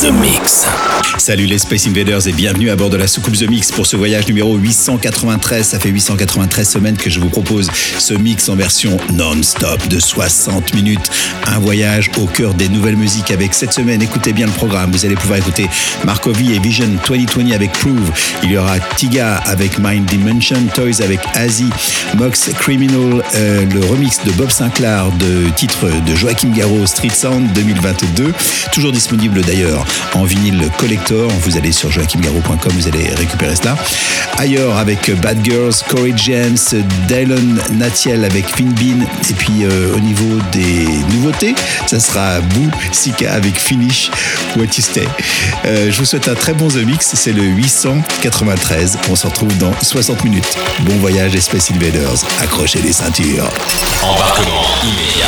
The Mix. Salut les Space Invaders et bienvenue à bord de la soucoupe The Mix pour ce voyage numéro 893. Ça fait 893 semaines que je vous propose ce mix en version non-stop de 60 minutes. Un voyage au cœur des nouvelles musiques avec cette semaine. Écoutez bien le programme. Vous allez pouvoir écouter Markovi et Vision 2020 avec Prove. Il y aura Tiga avec Mind Dimension, Toys avec Azi, Mox Criminal, euh, le remix de Bob Sinclair de titre de Joachim Garraud Street Sound 2022. Toujours disponible d'ailleurs en vinyle collector. Vous allez sur joachimgarraud.com, vous allez récupérer cela. Ailleurs avec Bad Girls, Corey James, Dylan Natiel avec Finn Bean. Et puis euh, au niveau des nouveautés, ça sera Boo Sika avec Finish What You Stay. Euh, je vous souhaite un très bon The Mix. C'est le 893. On se retrouve dans 60 minutes. Bon voyage, Space Invaders. Accrochez les ceintures. Embarquement immédiat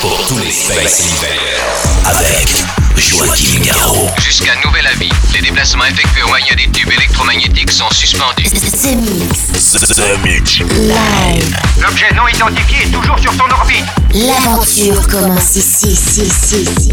pour tous les Space Invaders. Avec Joachim Garraud. Jusqu'à nouvel avis, les déplacements effectués au moyen des tubes électromagnétiques sont suspendus. The Mix. The Mix. Live. L'objet non identifié est toujours sur son orbite. L'aventure commence ici, ici, ici, ici.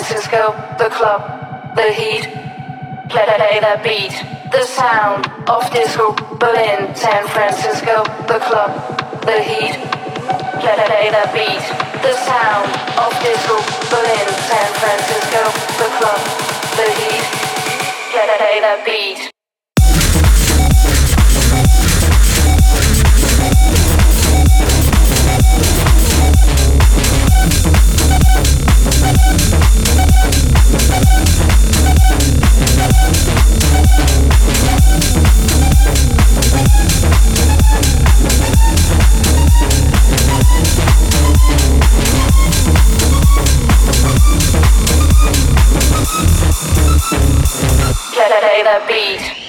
Francisco, the club, the heat. Play, play the beat, the sound of disco. Berlin, San Francisco, the club, the heat. Play, play the beat, the sound of disco. Berlin, San Francisco, the club, the heat. Play, play the beat. that beat.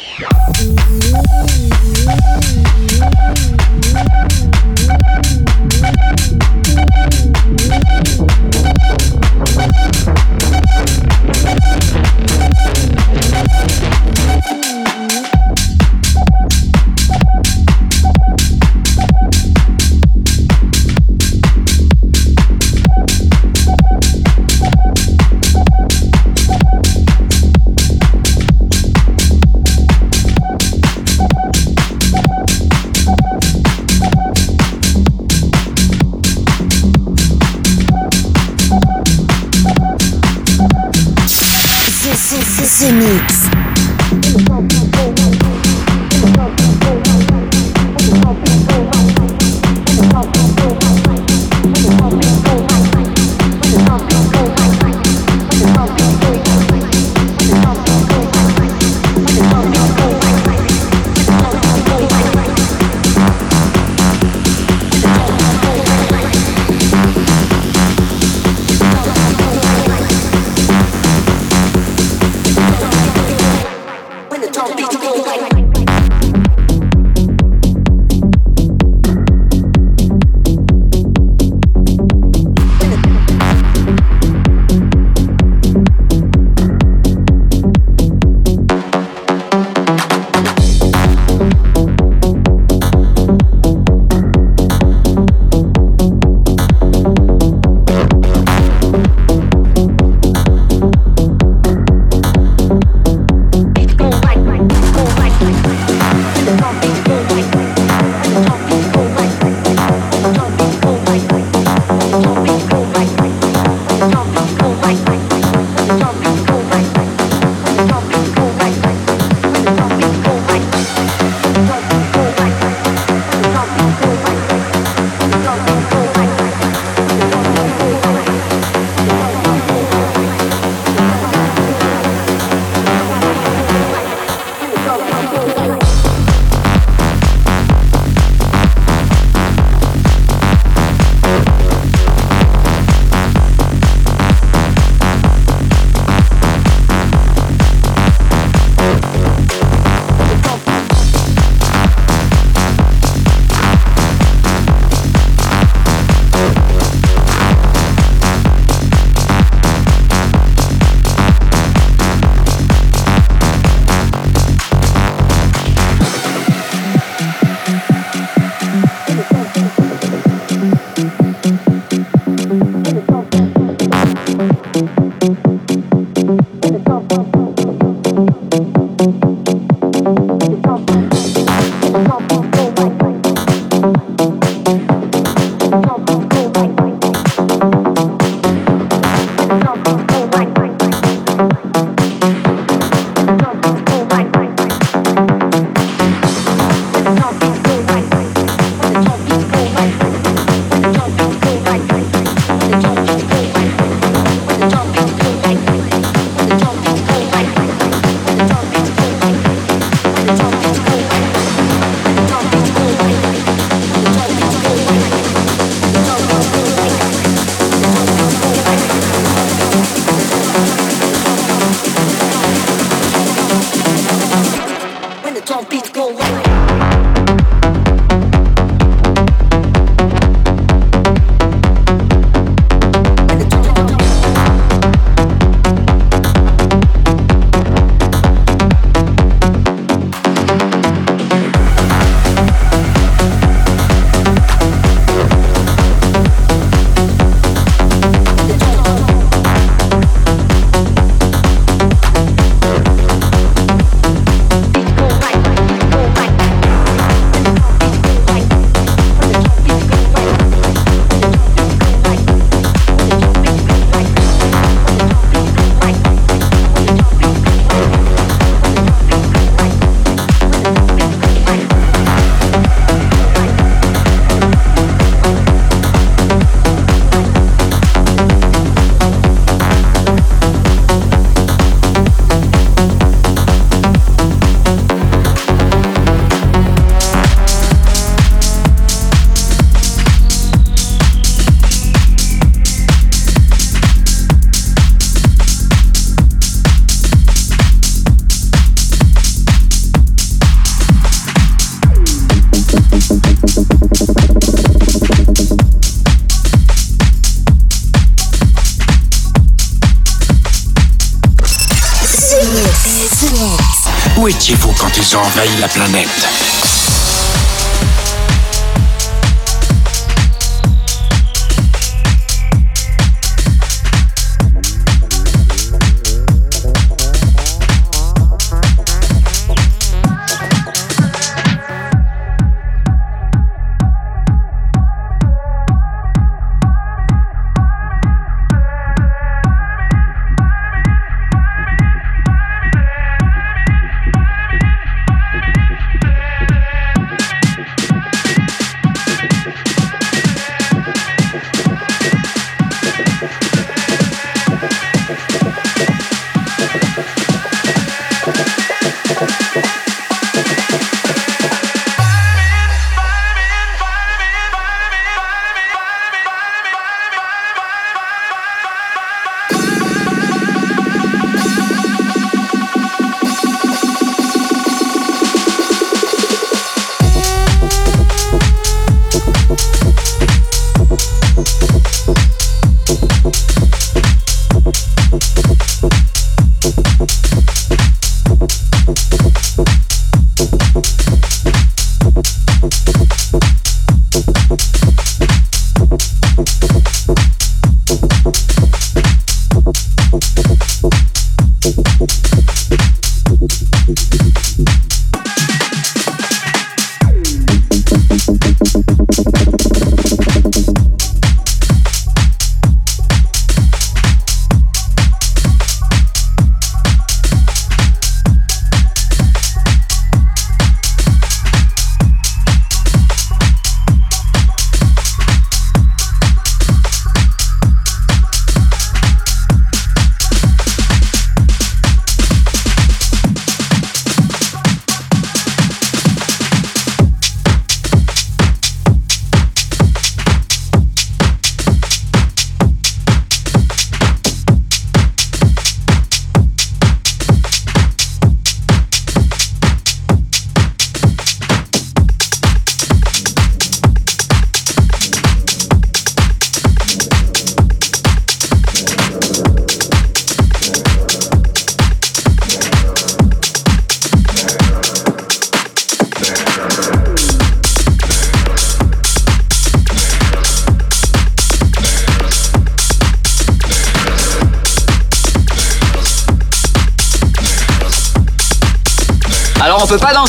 Ils ont la planète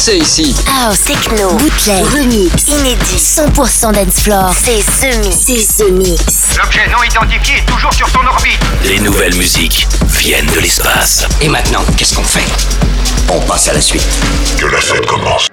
Danser ici. House, techno, bootleg, remix, inédit, 100% dance floor. C'est The Mix. C'est The Mix. L'objet non identifié est toujours sur son orbite. Les nouvelles musiques viennent de l'espace. Et maintenant, qu'est-ce qu'on fait? On passe à la suite. Que la fête commence.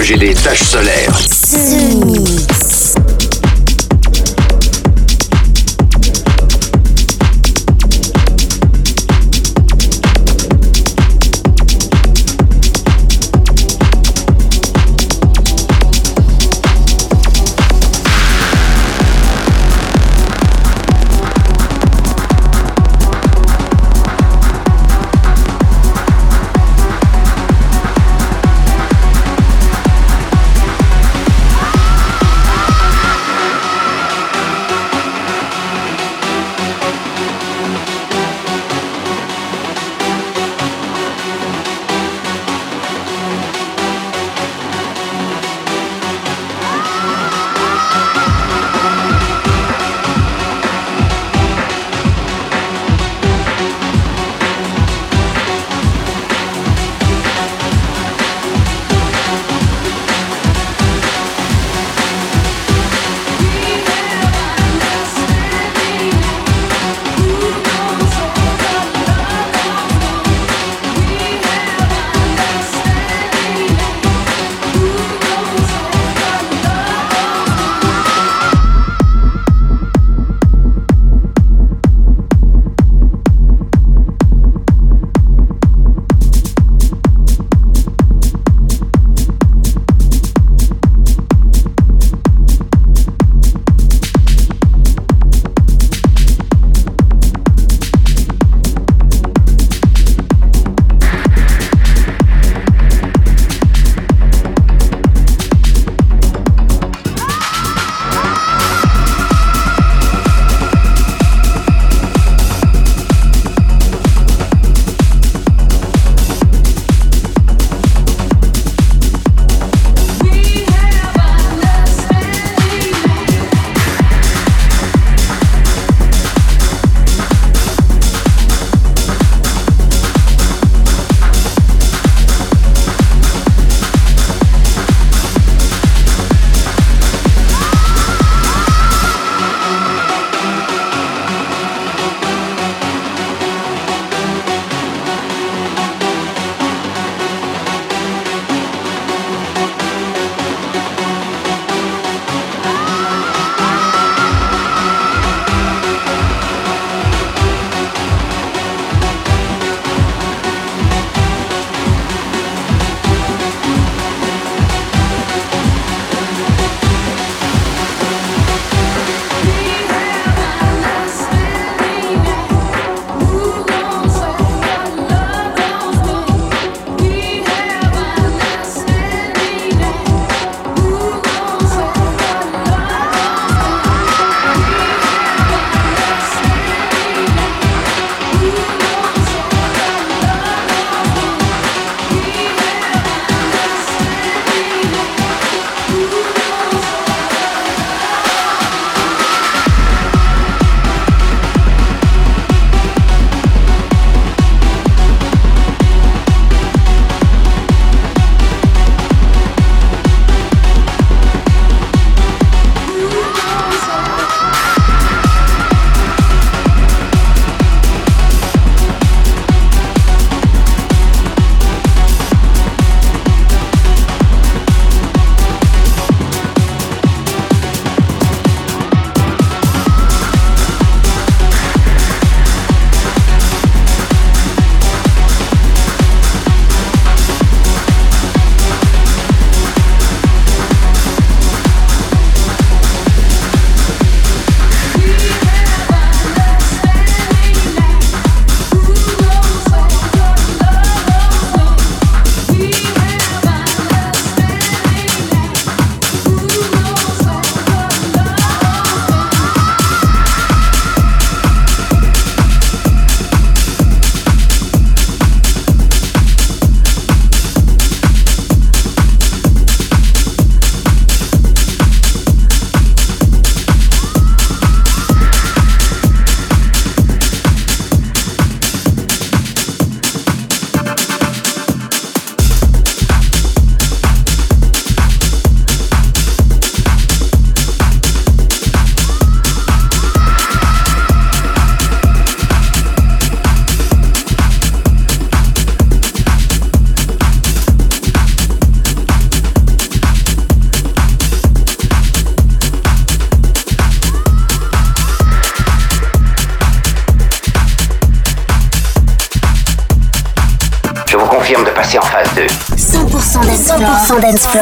J'ai des taches solaires.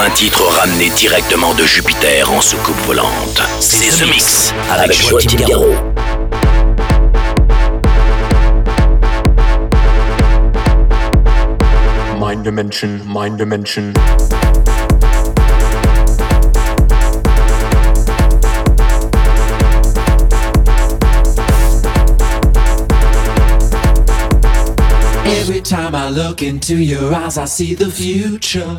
un titre ramené directement de Jupiter en soucoupe volante. C'est The Mix avec Joachim Garraud. mind dimension, mind dimension. Every time I look into your eyes, I see the future.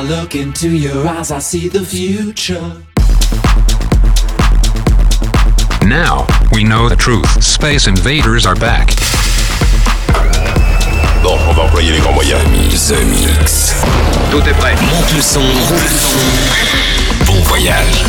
I look into your eyes, I see the future. Now, we know the truth. Space invaders are back. Bon, on va employer les grands moyens. The Mix. Tout est prêt. Monte le son, le son. Bon voyage.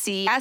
See, I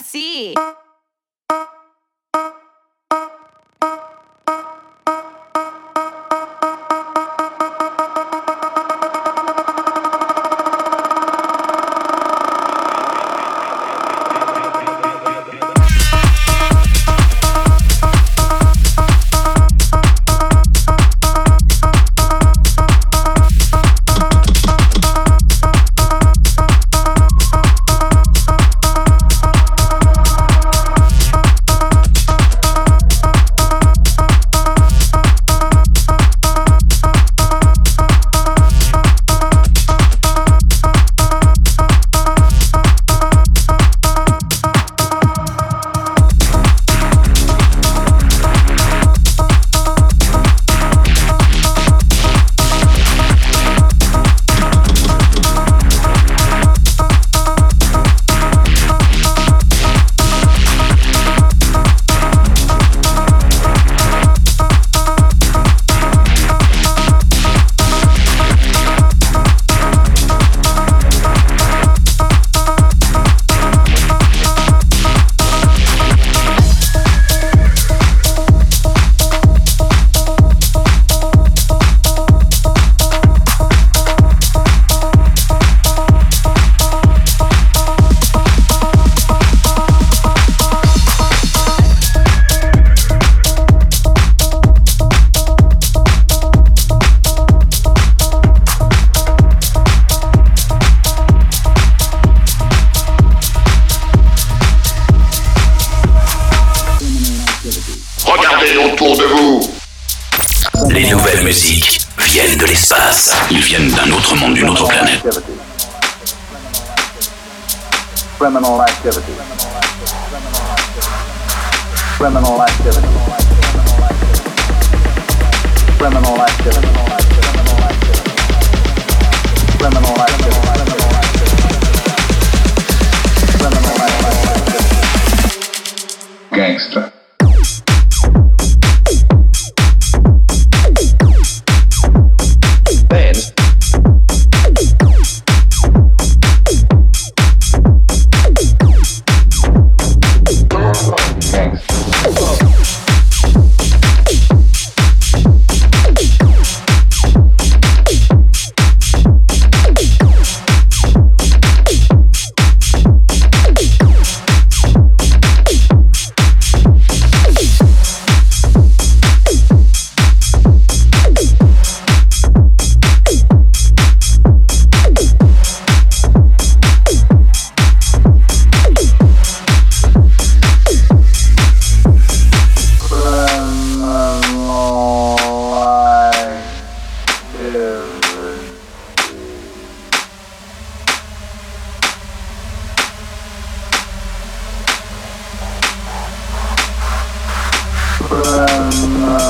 Supremo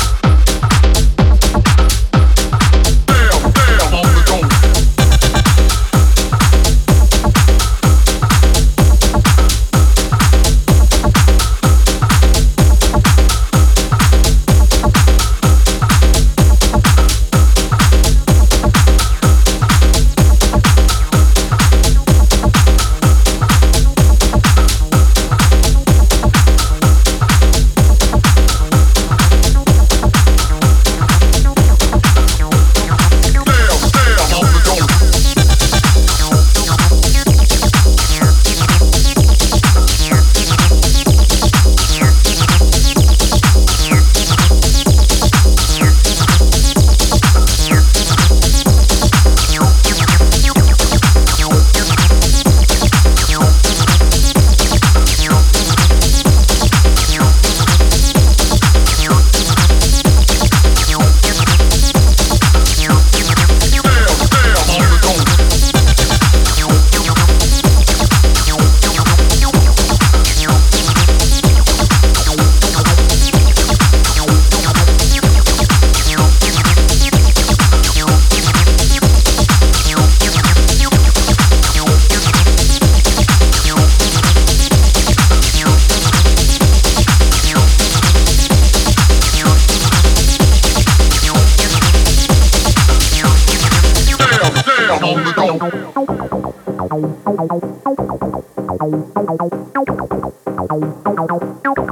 Thank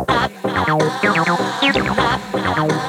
you.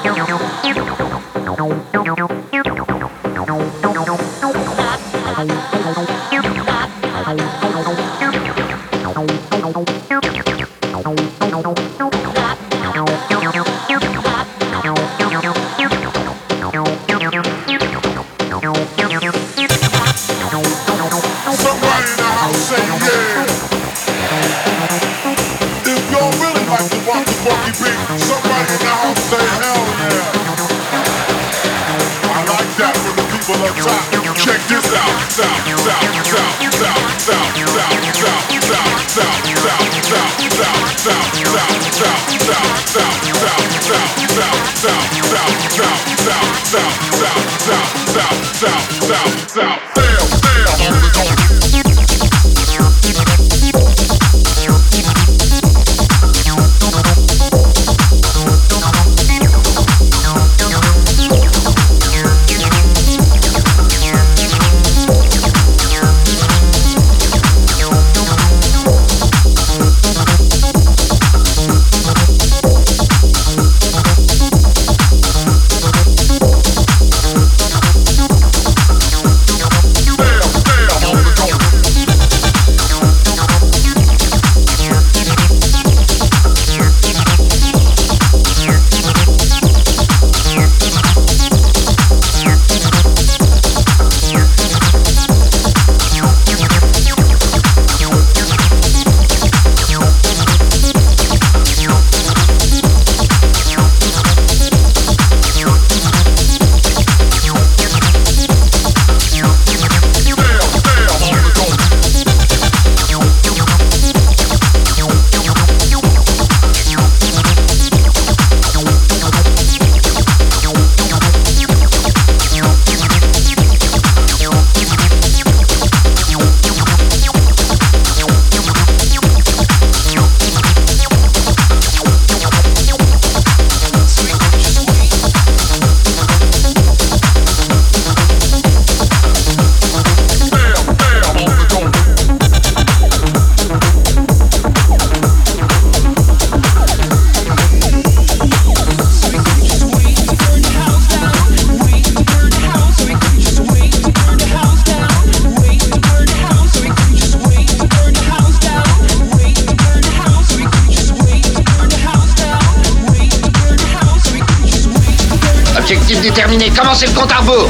Commencez le compte à rebours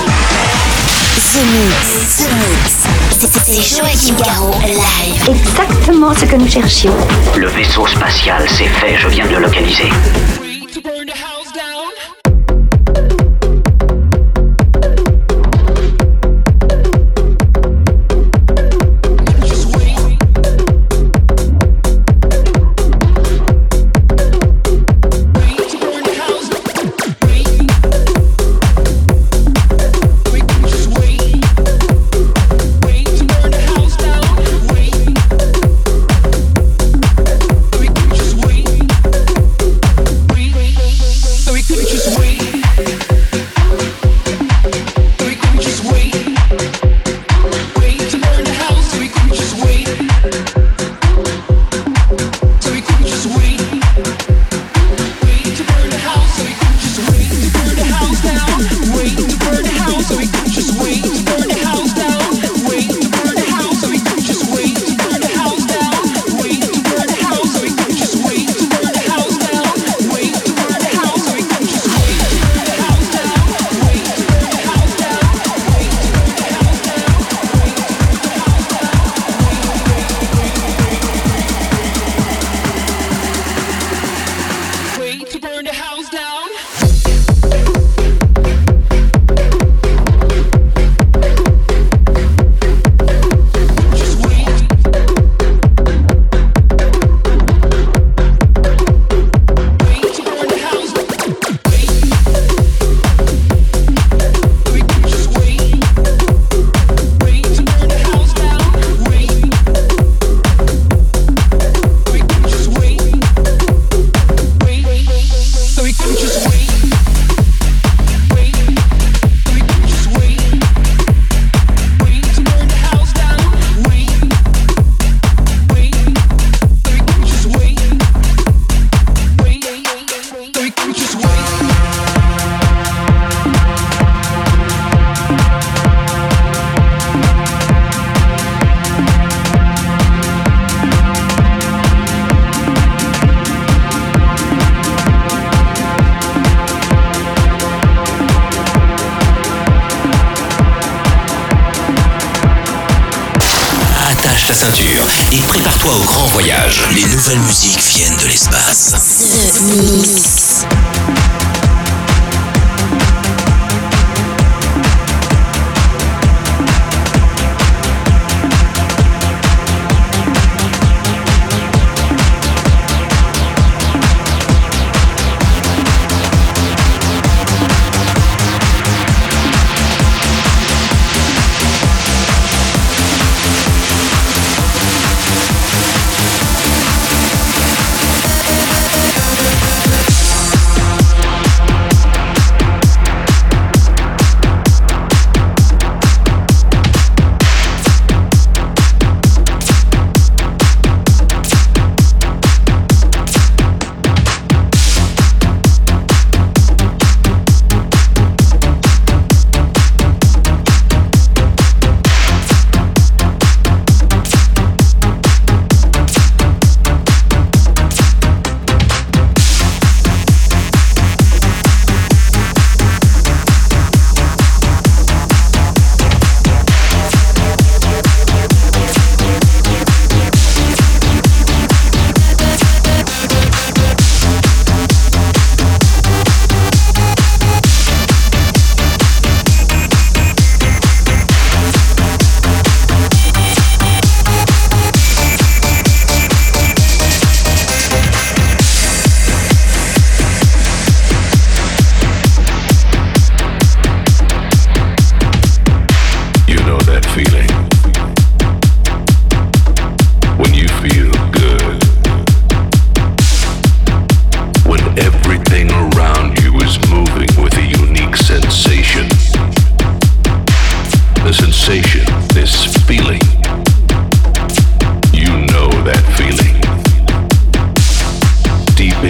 The Mix, The Mix. C'est Joachim Garraud, live. Exactement ce que nous cherchions. Le vaisseau spatial, c'est fait, je viens de le localiser.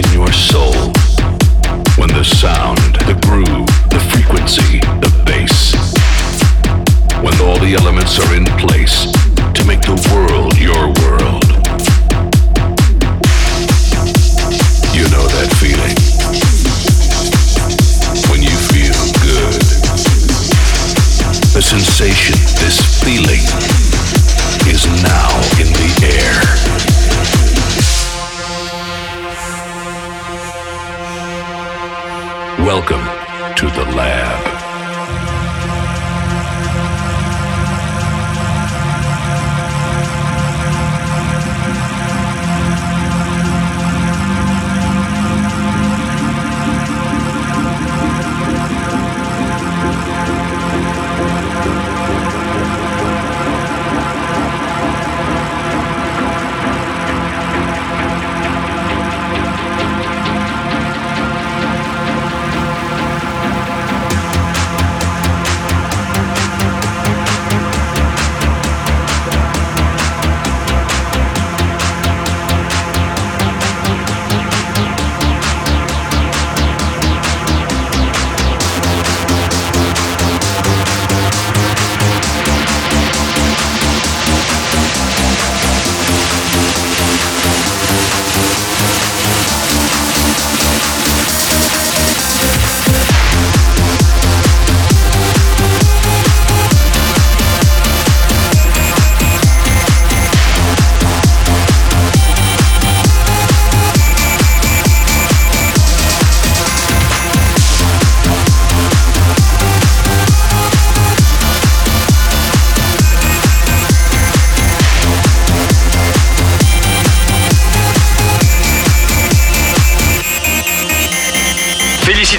in your soul. When the sound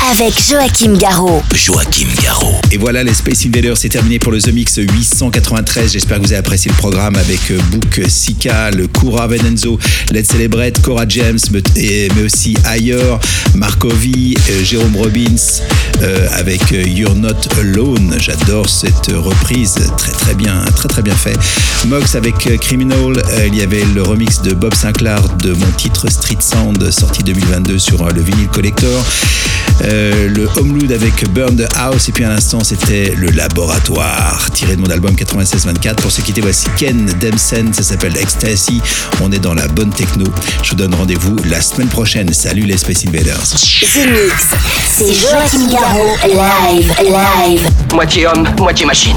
Avec Joachim Garraud. Joachim Garraud. Et voilà, les Space Invaders, c'est terminé pour le The Mix 893. J'espère que vous avez apprécié le programme avec euh, Book Sika, le Kura Venenzo, Let's Celebrate, Cora James, mais aussi Ayer, Markovi, euh, Jérôme Robbins, euh, avec You're Not Alone. J'adore cette reprise, très très bien, très très bien fait. Mox avec Criminal, il y avait le remix de Bob Sinclair de mon titre Street Sound sorti 2022 sur le vinyle collector. Euh, le Homeload avec Burn the House. Et puis à l'instant, c'était le Laboratoire, tiré de mon album 96-24. Pour ceux qui étaient, voici Ken Demsen. Ça s'appelle Ecstasy. On est dans la bonne techno. Je vous donne rendez-vous la semaine prochaine. Salut les Space Invaders. The Mix, c'est Joachim Garraud, live, live. Moitié homme, moitié machine.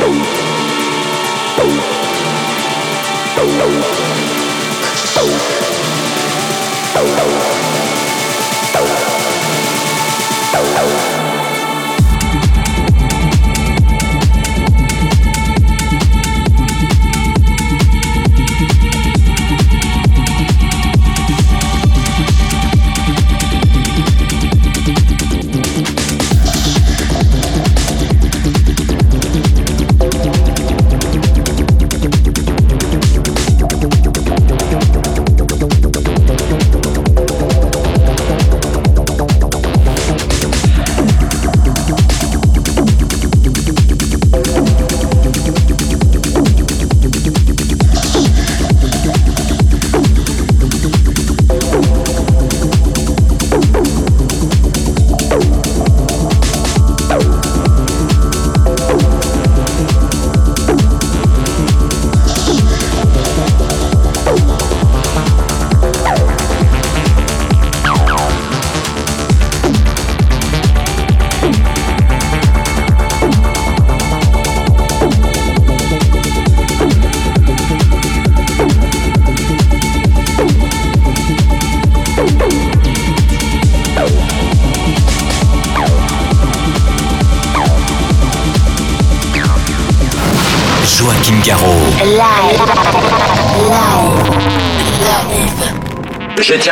Je